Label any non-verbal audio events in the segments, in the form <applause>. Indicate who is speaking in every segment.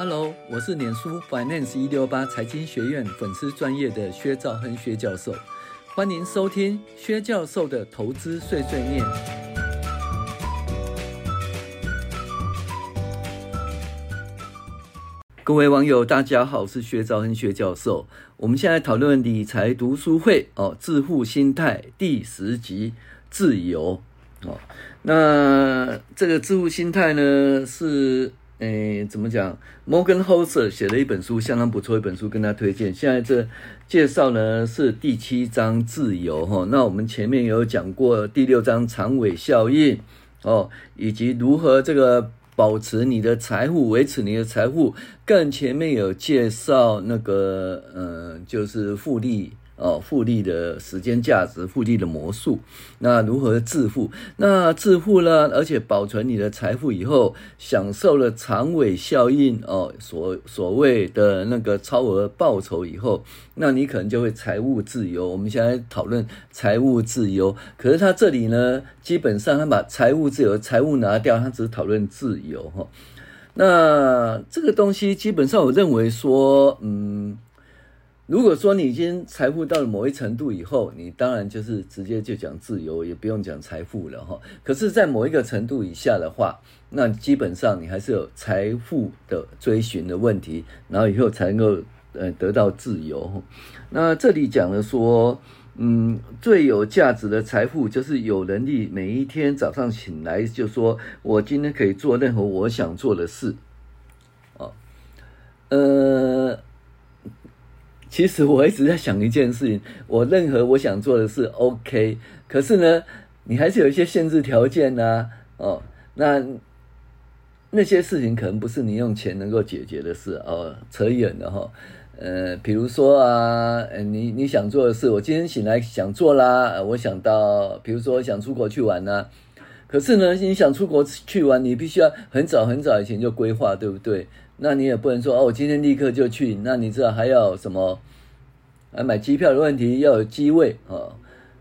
Speaker 1: Hello，我是脸书 Finance 一六八财经学院粉丝专业的薛兆亨薛教授，欢迎收听薛教授的投资碎碎念。各位网友，大家好，我是薛兆亨薛教授。我们现在讨论理财读书会哦，致富心态第十集，自由哦。那这个致富心态呢是。诶，怎么讲？Morgan Housel 写了一本书，相当不错一本书，跟他推荐。现在这介绍呢是第七章自由哈。那我们前面有讲过第六章长尾效应哦，以及如何这个保持你的财富，维持你的财富。更前面有介绍那个，嗯，就是复利。哦，复利的时间价值，复利的魔术，那如何致富？那致富呢？而且保存你的财富以后，享受了长尾效应哦，所所谓的那个超额报酬以后，那你可能就会财务自由。我们现在讨论财务自由，可是他这里呢，基本上他把财务自由、财务拿掉，他只是讨论自由哈。那这个东西基本上，我认为说，嗯。如果说你已经财富到了某一程度以后，你当然就是直接就讲自由，也不用讲财富了哈。可是，在某一个程度以下的话，那基本上你还是有财富的追寻的问题，然后以后才能够呃得到自由。那这里讲了说，嗯，最有价值的财富就是有能力每一天早上醒来就说我今天可以做任何我想做的事。哦，呃。其实我一直在想一件事情，我任何我想做的事，OK，可是呢，你还是有一些限制条件呐、哦，那那些事情可能不是你用钱能够解决的事哦，扯远了哈，呃，比如说啊，你你想做的事，我今天醒来想做啦，我想到，比如说想出国去玩呐、可是呢，你想出国去玩，你必须要很早很早以前就规划，对不对？那你也不能说哦，我今天立刻就去。那你知道还要什么？啊，买机票的问题要有机位啊、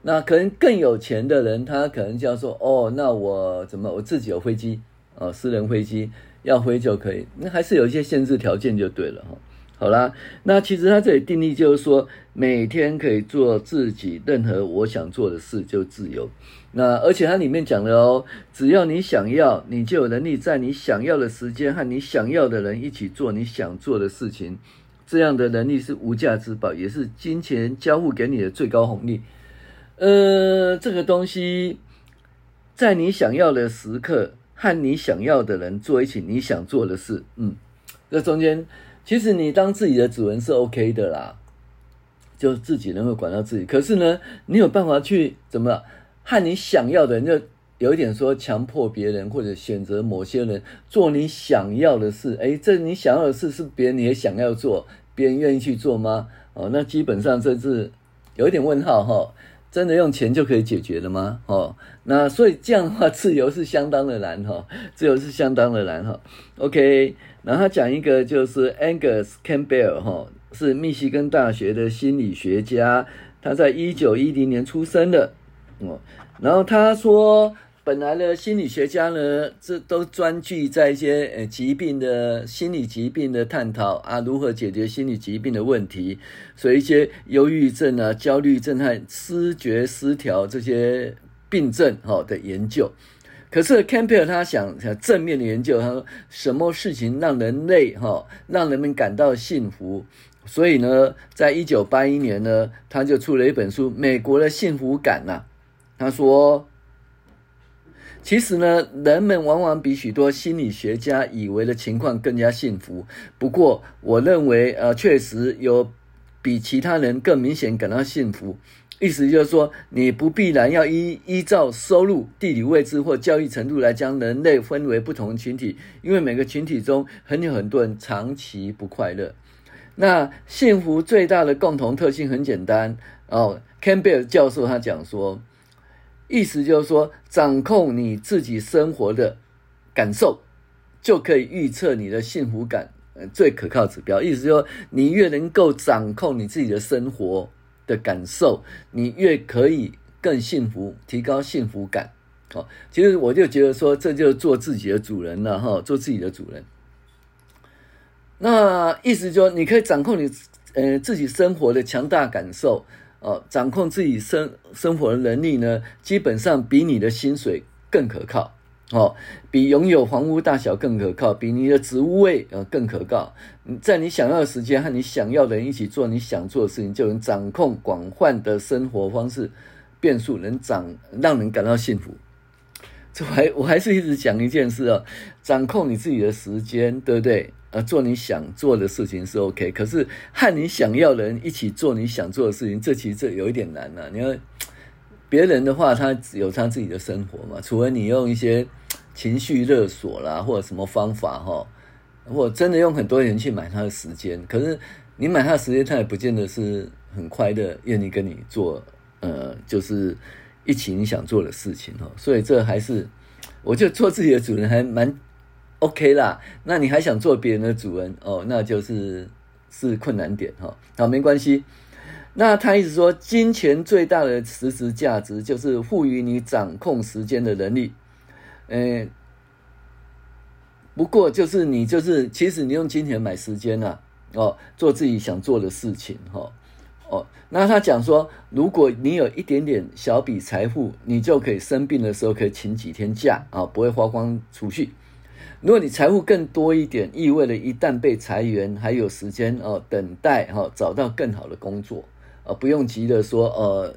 Speaker 1: 那可能更有钱的人，他可能就要说哦，那我怎么我自己有飞机啊、哦，私人飞机要飞就可以。那还是有一些限制条件就对了哈。好啦，那其实他这里定义就是说，每天可以做自己任何我想做的事，就自由。那而且它里面讲了哦，只要你想要，你就有能力在你想要的时间和你想要的人一起做你想做的事情。这样的能力是无价之宝，也是金钱交付给你的最高红利。呃，这个东西在你想要的时刻和你想要的人做一起你想做的事。嗯，这中间。其实你当自己的主人是 OK 的啦，就自己能够管到自己。可是呢，你有办法去怎么和你想要的人，就有一点说强迫别人或者选择某些人做你想要的事。诶，这你想要的事是别人也想要做，别人愿意去做吗？哦，那基本上这是有一点问号哈。真的用钱就可以解决了吗？哦，那所以这样的话，自由是相当的难哈，自由是相当的难哈。OK，然后他讲一个就是 Angus Campbell 哈，是密西根大学的心理学家，他在一九一零年出生的哦，然后他说。本来的心理学家呢，这都专注在一些呃疾病的心理疾病的探讨啊，如何解决心理疾病的问题，所以一些忧郁症啊、焦虑症和失觉失调这些病症哈的研究。可是 Campbell 他想想正面的研究，他说什么事情让人类哈让人们感到幸福？所以呢，在一九八一年呢，他就出了一本书《美国的幸福感》呐。他说。其实呢，人们往往比许多心理学家以为的情况更加幸福。不过，我认为，呃，确实有比其他人更明显感到幸福。意思就是说，你不必然要依依照收入、地理位置或教育程度来将人类分为不同群体，因为每个群体中很有很多人长期不快乐。那幸福最大的共同特性很简单哦，Campbell 教授他讲说。意思就是说，掌控你自己生活的感受，就可以预测你的幸福感。呃，最可靠指标。意思就是说，你越能够掌控你自己的生活的感受，你越可以更幸福，提高幸福感。哦，其实我就觉得说，这就是做自己的主人了哈，做自己的主人。那意思就是你可以掌控你呃自己生活的强大感受哦，掌控自己生生活的能力呢，基本上比你的薪水更可靠。哦，比拥有房屋大小更可靠，比你的职位呃更可靠。你在你想要的时间和你想要的人一起做你想做的事情，就能掌控广泛的生活方式变数，能掌让人感到幸福。这我还我还是一直讲一件事哦，掌控你自己的时间，对不对？呃，做你想做的事情是 OK，可是和你想要的人一起做你想做的事情，这其实这有一点难呐、啊。你看别人的话，他有他自己的生活嘛，除非你用一些。情绪勒索啦，或者什么方法哈，或真的用很多人去买他的时间，可是你买他的时间，他也不见得是很快乐，愿意跟你做，呃，就是一起你想做的事情哦。所以这还是，我就做自己的主人还蛮 OK 啦。那你还想做别人的主人哦，那就是是困难点哈。好，没关系。那他一直说，金钱最大的实质价值就是赋予你掌控时间的能力。诶，不过就是你就是，其实你用金钱买时间呐、啊，哦，做自己想做的事情，哈、哦，哦，那他讲说，如果你有一点点小笔财富，你就可以生病的时候可以请几天假啊、不会花光储蓄。如果你财富更多一点，意味着一旦被裁员，还有时间哦，等待哈、哦，找到更好的工作，啊、不用急着说，呃，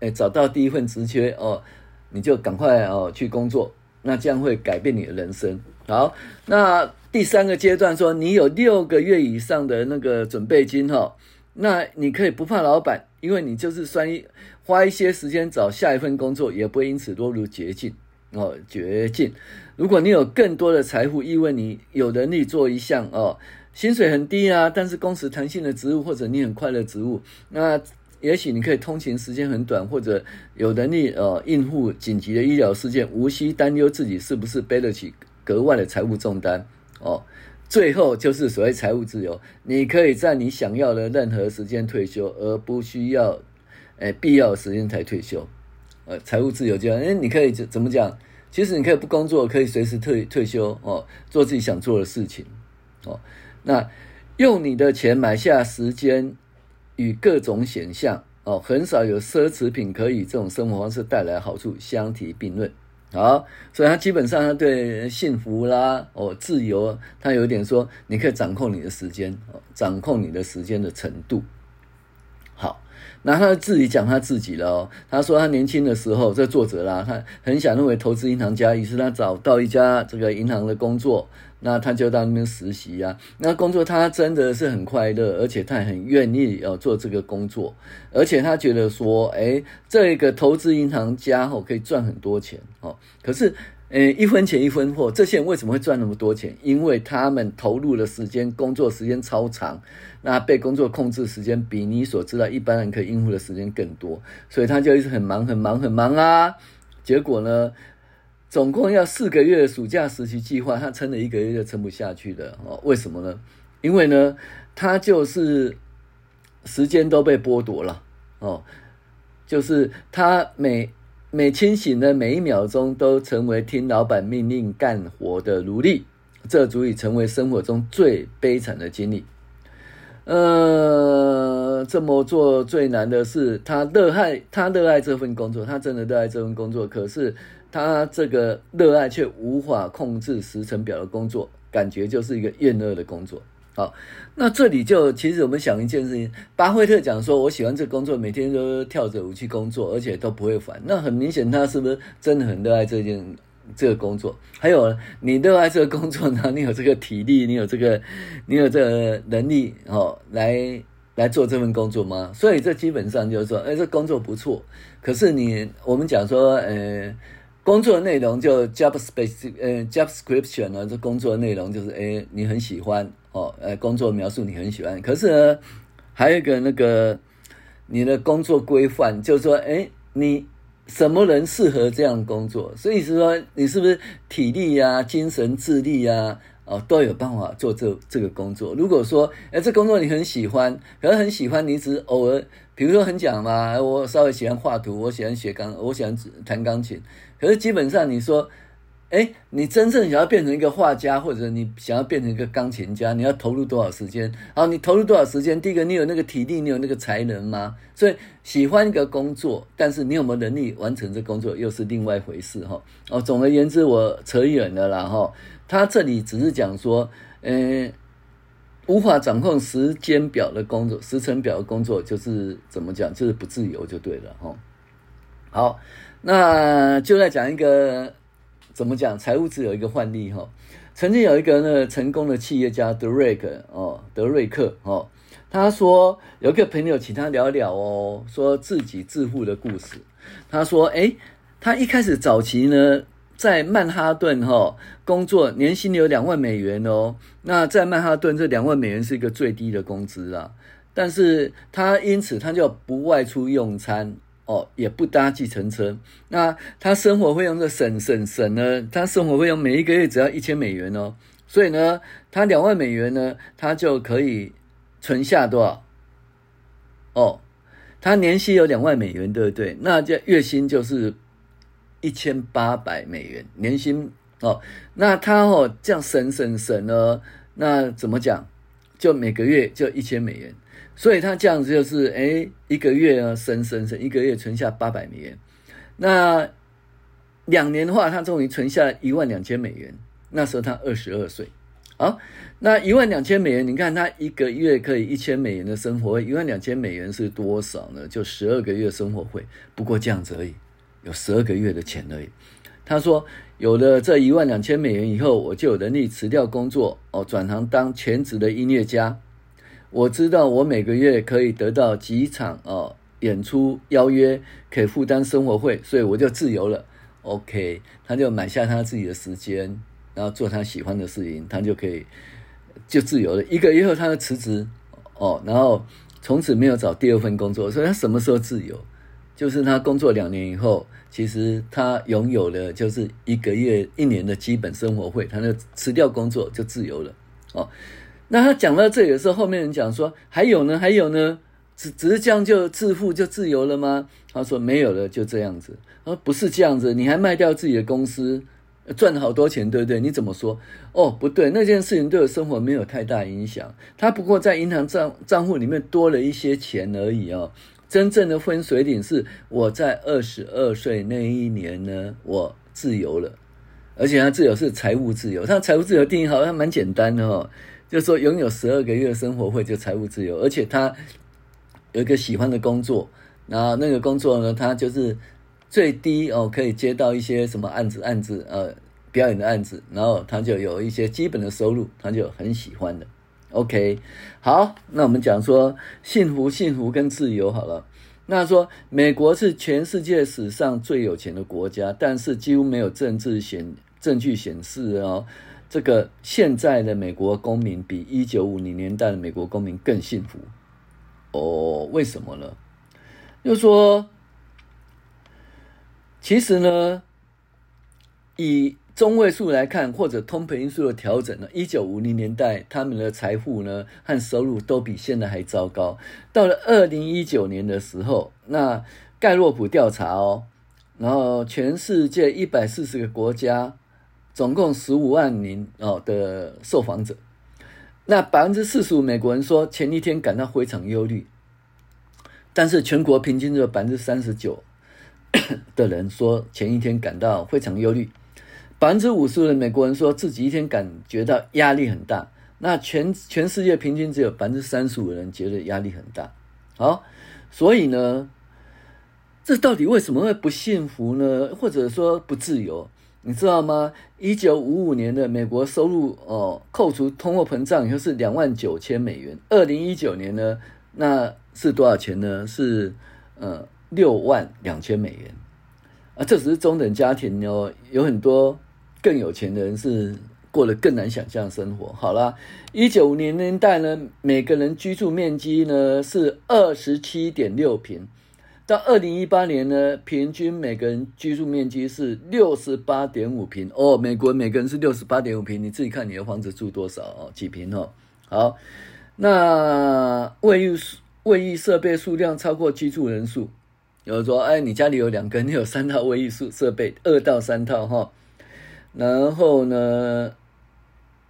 Speaker 1: 诶，找到第一份职缺哦，你就赶快哦去工作。那这样会改变你的人生。好，那第三个阶段说，你有六个月以上的那个准备金哈，那你可以不怕老板，因为你就是算一花一些时间找下一份工作，也不会因此落入绝境哦，绝境。如果你有更多的财富，意味你有能力做一项哦，薪水很低啊，但是工时弹性的职务，或者你很快乐职务，那。也许你可以通勤时间很短，或者有能力呃应付紧急的医疗事件，无需担忧自己是不是背得起格外的财务重担哦。最后就是所谓财务自由，你可以在你想要的任何时间退休，而不需要诶、必要的时间才退休。呃，财务自由这样，诶你可以怎么讲？其实你可以不工作，可以随时退退休哦，做自己想做的事情哦。那用你的钱买下时间。与各种选项哦，很少有奢侈品可以这种生活方式带来好处相提并论。好，所以他基本上他对幸福啦哦自由，他有点说你可以掌控你的时间，哦掌控你的时间的程度。好，那他自己讲他自己了哦，他说他年轻的时候，这作者啦，他很想成为投资银行家，于是他找到一家这个银行的工作。那他就到那边实习啊，那工作他真的是很快乐，而且他很愿意要做这个工作，而且他觉得说，诶，这个投资银行家哦可以赚很多钱哦。可是，诶，一分钱一分货，这些人为什么会赚那么多钱？因为他们投入的时间，工作时间超长，那被工作控制时间比你所知道一般人可以应付的时间更多，所以他就一直很忙很忙很忙啊。结果呢？总共要四个月的暑假实习计划，他撑了一个月就撑不下去了哦。为什么呢？因为呢，他就是时间都被剥夺了哦，就是他每每清醒的每一秒钟都成为听老板命令干活的奴隶，这足以成为生活中最悲惨的经历。呃，这么做最难的是他热爱他热爱这份工作，他真的热爱这份工作，可是。他这个热爱却无法控制时程表的工作，感觉就是一个厌恶的工作。好，那这里就其实我们想一件事情，巴菲特讲说，我喜欢这工作，每天都跳着舞去工作，而且都不会烦。那很明显，他是不是真的很热爱这件这个工作？还有，你热爱这个工作呢？你有这个体力，你有这个，你有这个能力哦，来来做这份工作吗？所以这基本上就是说，哎，这工作不错。可是你我们讲说，呃。工作的内容就 job space，呃，job description 呢，这工作的内容就是，诶，你很喜欢哦，呃，工作描述你很喜欢。可是呢，还有一个那个你的工作规范，就是说，诶，你什么人适合这样工作？所以是说，你是不是体力呀、精神、智力呀、啊，哦，都有办法做这这个工作？如果说，诶，这工作你很喜欢，可是很喜欢，你只偶尔，比如说很讲嘛，我稍微喜欢画图，我喜欢学钢，我喜欢弹钢琴。可是基本上，你说哎，你真正想要变成一个画家，或者你想要变成一个钢琴家，你要投入多少时间？好，你投入多少时间？第一个，你有那个体力，你有那个才能吗？所以喜欢一个工作，但是你有没有能力完成这工作，又是另外一回事哈。哦，总而言之，我扯远了啦哈。他这里只是讲说，嗯，无法掌控时间表的工作，时程表的工作，就是怎么讲，就是不自由就对了哈。好，那就来讲一个。怎么讲？财务自由一个范例哈，曾经有一个呢成功的企业家德瑞克哦，德瑞克哦，他说有个朋友请他聊聊哦，说自己致富的故事。他说，诶，他一开始早期呢在曼哈顿哈工作，年薪有两万美元哦。那在曼哈顿这两万美元是一个最低的工资啦，但是他因此他就不外出用餐。哦，也不搭计程车。那他生活费用的省省省呢？他生活费用每一个月只要一千美元哦。所以呢，他两万美元呢，他就可以存下多少？哦，他年薪有两万美元，对不对？那这月薪就是一千八百美元年薪哦。那他哦这样省省省呢？那怎么讲？就每个月就一千美元。所以他这样子就是，哎，一个月啊，省省省，一个月存下八百美元。那两年的话，他终于存下一万两千美元。那时候他二十二岁。好，那一万两千美元，你看他一个月可以一千美元的生活费，一万两千美元是多少呢？就十二个月生活费。不过这样子而已，有十二个月的钱而已。他说，有了这一万两千美元以后，我就有能力辞掉工作，哦，转行当全职的音乐家。我知道我每个月可以得到几场哦演出邀约，可以负担生活费，所以我就自由了。OK，他就买下他自己的时间，然后做他喜欢的事情，他就可以就自由了。一个月后，他就辞职哦，然后从此没有找第二份工作。所以他什么时候自由？就是他工作两年以后，其实他拥有了就是一个月一年的基本生活费，他就辞掉工作就自由了哦。那他讲到这里的时候，后面人讲说还有呢，还有呢，只只是这样就致富就自由了吗？他说没有了，就这样子。他说不是这样子，你还卖掉自己的公司，赚了好多钱，对不对？你怎么说？哦，不对，那件事情对我生活没有太大影响。他不过在银行账账户里面多了一些钱而已哦。真正的分水岭是我在二十二岁那一年呢，我自由了，而且他自由是财务自由。他财务自由定义好像蛮简单的哦。就是说，拥有十二个月的生活费就财务自由，而且他有一个喜欢的工作，然后那个工作呢，他就是最低哦，可以接到一些什么案子、案子呃表演的案子，然后他就有一些基本的收入，他就很喜欢的。OK，好，那我们讲说幸福、幸福跟自由好了。那说美国是全世界史上最有钱的国家，但是几乎没有政治显证据显示哦。这个现在的美国公民比一九五零年代的美国公民更幸福哦？为什么呢？就是说，其实呢，以中位数来看，或者通膨因素的调整呢，一九五零年代他们的财富呢和收入都比现在还糟糕。到了二零一九年的时候，那盖洛普调查哦，然后全世界一百四十个国家。总共十五万名哦的受访者，那百分之四十五美国人说前一天感到非常忧虑，但是全国平均只有百分之三十九 <coughs> 的人说前一天感到非常忧虑，百分之五十的美国人说自己一天感觉到压力很大，那全全世界平均只有百分之三十五的人觉得压力很大。好，所以呢，这到底为什么会不幸福呢？或者说不自由？你知道吗？一九五五年的美国收入哦，扣除通货膨胀以后是两万九千美元。二零一九年呢，那是多少钱呢？是呃六万两千美元啊。这只是中等家庭哦，有很多更有钱的人是过得更难想象生活。好了，一九五零年代呢，每个人居住面积呢是二十七点六平。到二零一八年呢，平均每个人居住面积是六十八点五平哦。美国每个人是六十八点五平，你自己看你的房子住多少哦？几平哦？好，那卫浴卫浴设备数量超过居住人数，有人说，哎，你家里有两个，你有三套卫浴设设备，二到三套哈。然后呢，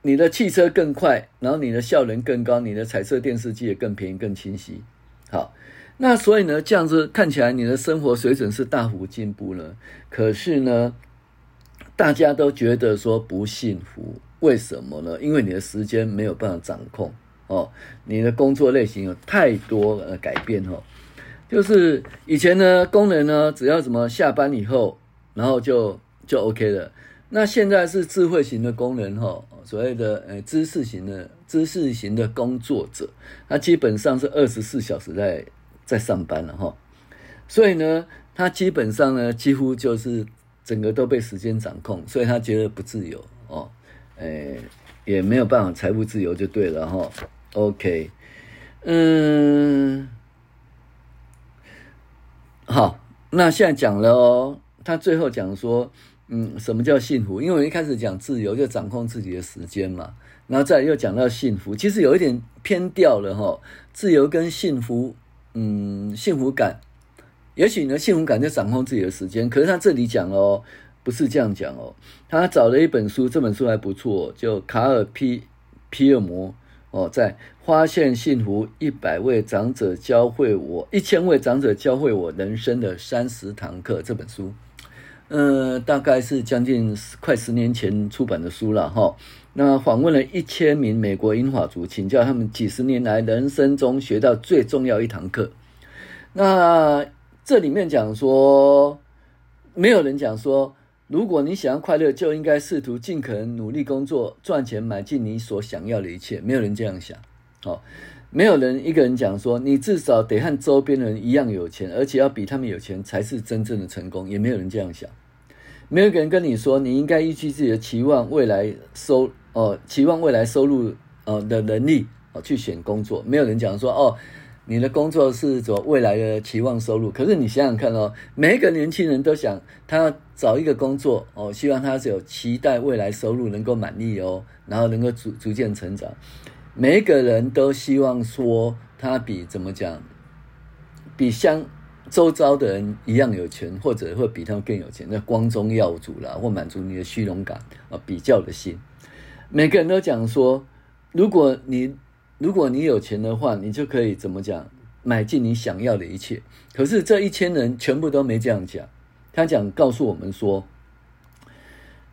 Speaker 1: 你的汽车更快，然后你的效能更高，你的彩色电视机也更便宜、更清晰。好，那所以呢，这样子看起来你的生活水准是大幅进步了。可是呢，大家都觉得说不幸福，为什么呢？因为你的时间没有办法掌控哦，你的工作类型有太多的改变哦。就是以前呢，工人呢，只要什么下班以后，然后就就 OK 了。那现在是智慧型的工人哈，所谓的呃知识型的知识型的工作者，他基本上是二十四小时在在上班了哈，所以呢，他基本上呢几乎就是整个都被时间掌控，所以他觉得不自由哦，诶也没有办法财务自由就对了哈。OK，嗯，好，那现在讲了哦，他最后讲说。嗯，什么叫幸福？因为我一开始讲自由，就掌控自己的时间嘛，然后再又讲到幸福，其实有一点偏掉了哈。自由跟幸福，嗯，幸福感，也许呢，幸福感就掌控自己的时间。可是他这里讲哦，不是这样讲哦。他找了一本书，这本书还不错，就卡尔皮皮尔摩哦，在发现幸福一百位长者教会我一千位长者教会我人生的三十堂课这本书。呃，大概是将近快十年前出版的书了哈。那访问了一千名美国英法族，请教他们几十年来人生中学到最重要一堂课。那这里面讲说，没有人讲说，如果你想要快乐，就应该试图尽可能努力工作赚钱，买进你所想要的一切。没有人这样想，哦。没有人一个人讲说，你至少得和周边人一样有钱，而且要比他们有钱才是真正的成功。也没有人这样想。没有个人跟你说，你应该依据自己的期望未来收哦，期望未来收入哦的能力哦去选工作。没有人讲说哦，你的工作是做未来的期望收入。可是你想想看哦，每一个年轻人都想他找一个工作哦，希望他是有期待未来收入能够满意哦，然后能够逐逐渐成长。每一个人都希望说他比怎么讲，比相周遭的人一样有钱，或者会比他们更有钱，那光宗耀祖啦，或满足你的虚荣感啊，比较的心。每个人都讲说，如果你如果你有钱的话，你就可以怎么讲，买进你想要的一切。可是这一千人全部都没这样讲，他讲告诉我们说，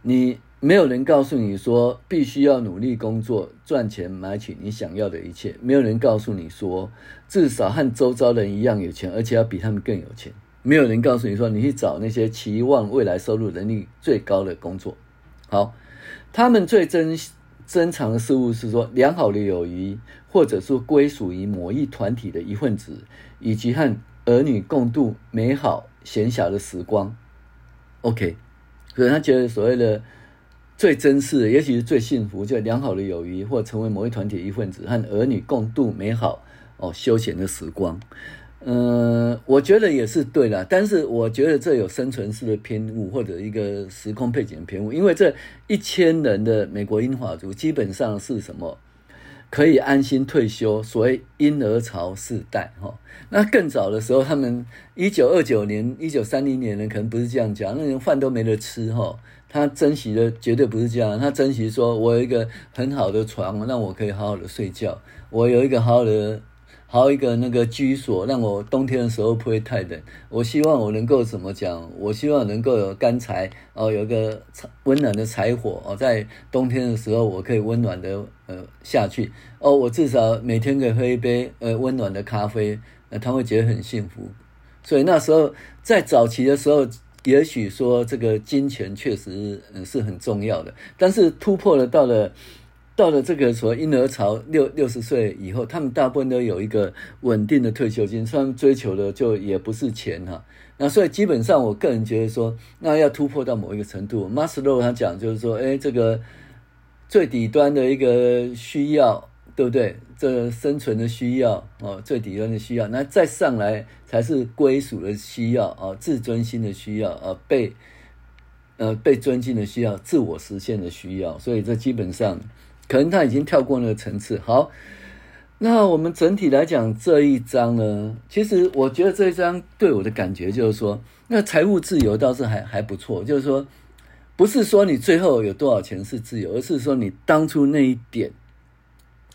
Speaker 1: 你。没有人告诉你说必须要努力工作赚钱买取你想要的一切。没有人告诉你说至少和周遭人一样有钱，而且要比他们更有钱。没有人告诉你说你去找那些期望未来收入能力最高的工作。好，他们最珍珍藏的事物是说良好的友谊，或者说归属于某一团体的一份子，以及和儿女共度美好闲暇的时光。OK，可是他觉得所谓的。最珍视的，也许是最幸福，就良好的友谊，或成为某一团体一份子，和儿女共度美好哦休闲的时光。嗯、我觉得也是对的，但是我觉得这有生存式的偏误，或者一个时空背景的偏误，因为这一千人的美国英法族基本上是什么？可以安心退休，所谓婴儿潮世代哈。那更早的时候，他们一九二九年、一九三零年呢，可能不是这样讲，那连饭都没得吃哈。他珍惜的绝对不是这样，他珍惜说，我有一个很好的床，让我可以好好的睡觉；我有一个好好的、好一个那个居所，让我冬天的时候不会太冷。我希望我能够怎么讲？我希望能够有干柴哦，有个温暖的柴火哦，在冬天的时候我可以温暖的呃下去哦。我至少每天可以喝一杯呃温暖的咖啡，呃，他会觉得很幸福。所以那时候在早期的时候。也许说这个金钱确实嗯是很重要的，但是突破了到了到了这个所谓婴儿潮六六十岁以后，他们大部分都有一个稳定的退休金，他们追求的就也不是钱哈。那所以基本上我个人觉得说，那要突破到某一个程度，马斯洛他讲就是说，哎，这个最底端的一个需要。对不对？这生存的需要哦，最底端的需要，那再上来才是归属的需要啊，自尊心的需要啊，被呃被尊敬的需要，自我实现的需要。所以这基本上可能他已经跳过那个层次。好，那我们整体来讲这一章呢，其实我觉得这一章对我的感觉就是说，那财务自由倒是还还不错，就是说不是说你最后有多少钱是自由，而是说你当初那一点。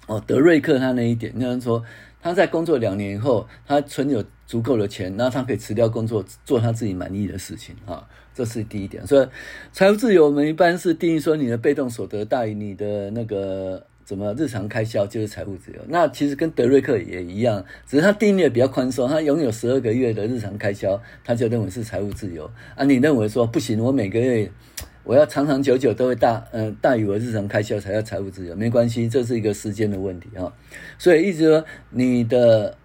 Speaker 1: 哦，德瑞克他那一点，那样说他在工作两年以后，他存有足够的钱，那他可以辞掉工作，做他自己满意的事情啊，这是第一点。所以财务自由，我们一般是定义说你的被动所得大于你的那个怎么日常开销，就是财务自由。那其实跟德瑞克也一样，只是他定义的比较宽松，他拥有十二个月的日常开销，他就认为是财务自由啊。你认为说不行，我每个月。我要长长久久都会大，嗯、呃，大于我日常开销才叫财务自由，没关系，这是一个时间的问题啊。所以，一直说，你的、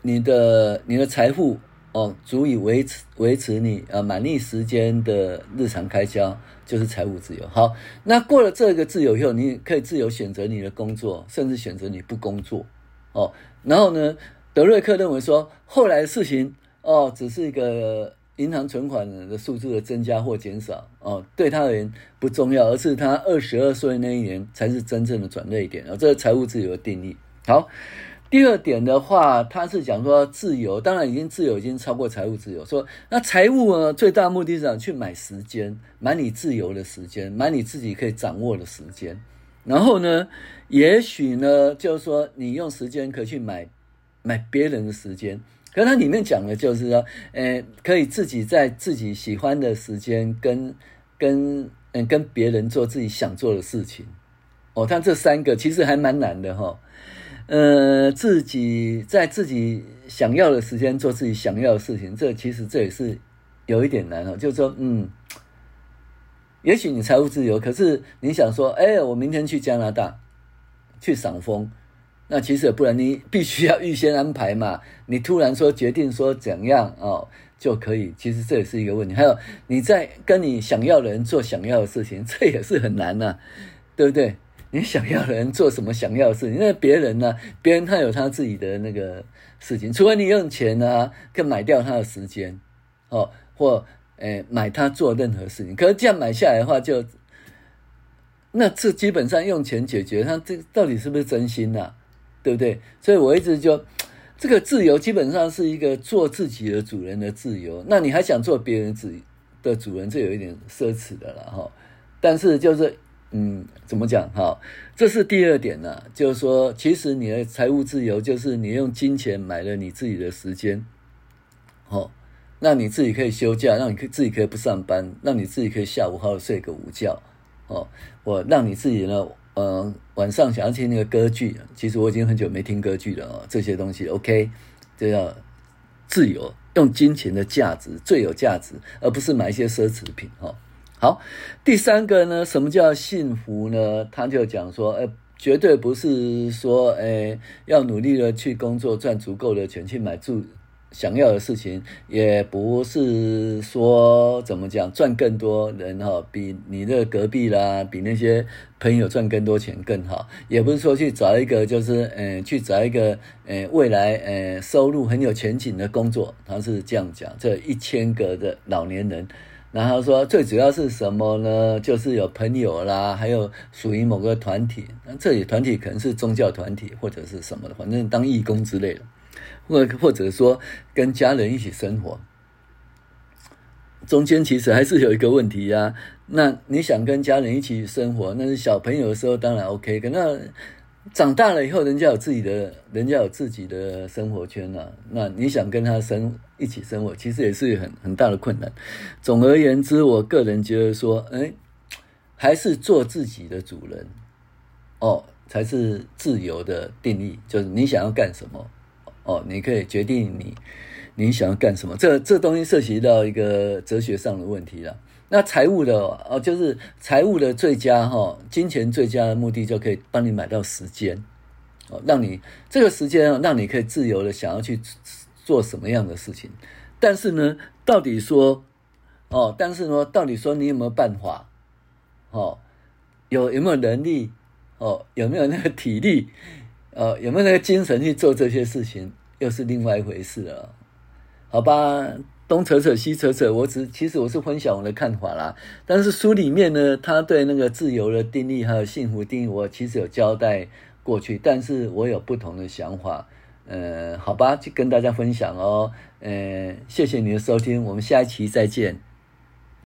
Speaker 1: 你的、你的财富哦，足以维持维持你呃满意时间的日常开销，就是财务自由。好，那过了这个自由以后，你可以自由选择你的工作，甚至选择你不工作哦。然后呢，德瑞克认为说，后来的事情哦，只是一个。银行存款的数字的增加或减少，哦，对他而言不重要，而是他二十二岁那一年才是真正的转捩点。哦，这是财务自由的定义。好，第二点的话，他是讲说自由，当然已经自由已经超过财务自由。说那财务呢，最大目的是想去买时间，买你自由的时间，买你自己可以掌握的时间。然后呢，也许呢，就是说你用时间可以去买买别人的时间。可是它里面讲的就是说，呃，可以自己在自己喜欢的时间跟跟嗯跟别人做自己想做的事情。哦，他这三个其实还蛮难的哈。呃，自己在自己想要的时间做自己想要的事情，这其实这也是有一点难哦。就是说，嗯，也许你财务自由，可是你想说，哎，我明天去加拿大去赏枫。那其实不然，你必须要预先安排嘛。你突然说决定说怎样哦就可以，其实这也是一个问题。还有你在跟你想要的人做想要的事情，这也是很难呐，对不对？你想要的人做什么想要的事情？因为别人呢，别人他有他自己的那个事情，除非你用钱呢，可以买掉他的时间哦，或诶买他做任何事情。可是这样买下来的话就，那这基本上用钱解决，他这到底是不是真心呢？对不对？所以我一直就，这个自由基本上是一个做自己的主人的自由。那你还想做别人自的主人，这有一点奢侈的了哈。但是就是，嗯，怎么讲哈？这是第二点呢，就是说，其实你的财务自由就是你用金钱买了你自己的时间，哦，那你自己可以休假，让你可自己可以不上班，让你自己可以下午好好睡个午觉，哦，我让你自己呢。呃，晚上想要听那个歌剧，其实我已经很久没听歌剧了哦。这些东西，OK，这叫自由，用金钱的价值最有价值，而不是买一些奢侈品哦。好，第三个呢，什么叫幸福呢？他就讲说，呃，绝对不是说，诶，要努力的去工作，赚足够的钱去买住。想要的事情，也不是说怎么讲赚更多人哈，比你的隔壁啦，比那些朋友赚更多钱更好，也不是说去找一个就是嗯、呃，去找一个呃未来呃收入很有前景的工作，他是这样讲。这一千个的老年人，然后说最主要是什么呢？就是有朋友啦，还有属于某个团体，那这里团体可能是宗教团体或者是什么的，反正当义工之类的。或或者说跟家人一起生活，中间其实还是有一个问题呀、那你想跟家人一起生活，那是小朋友的时候当然 OK，可那长大了以后，人家有自己的，人家有自己的生活圈了、啊。那你想跟他生一起生活，其实也是很很大的困难。总而言之，我个人觉得说，哎，还是做自己的主人哦，才是自由的定义，就是你想要干什么。哦，你可以决定你你想要干什么，这这东西涉及到一个哲学上的问题了。那财务的哦，就是财务的最佳哈，金钱最佳的目的就可以帮你买到时间，哦，让你这个时间让你可以自由的想要去做什么样的事情。但是呢，到底说哦，但是呢，到底说你有没有办法？哦，有有没有能力？哦，有没有那个体力？呃，有没有那个精神去做这些事情，又是另外一回事了。好吧，东扯扯西扯扯，我只其实我是分享我的看法啦。但是书里面呢，他对那个自由的定义还有幸福定义，我其实有交代过去，但是我有不同的想法。呃，好吧，就跟大家分享哦。呃，谢谢你的收听，我们下一期再见。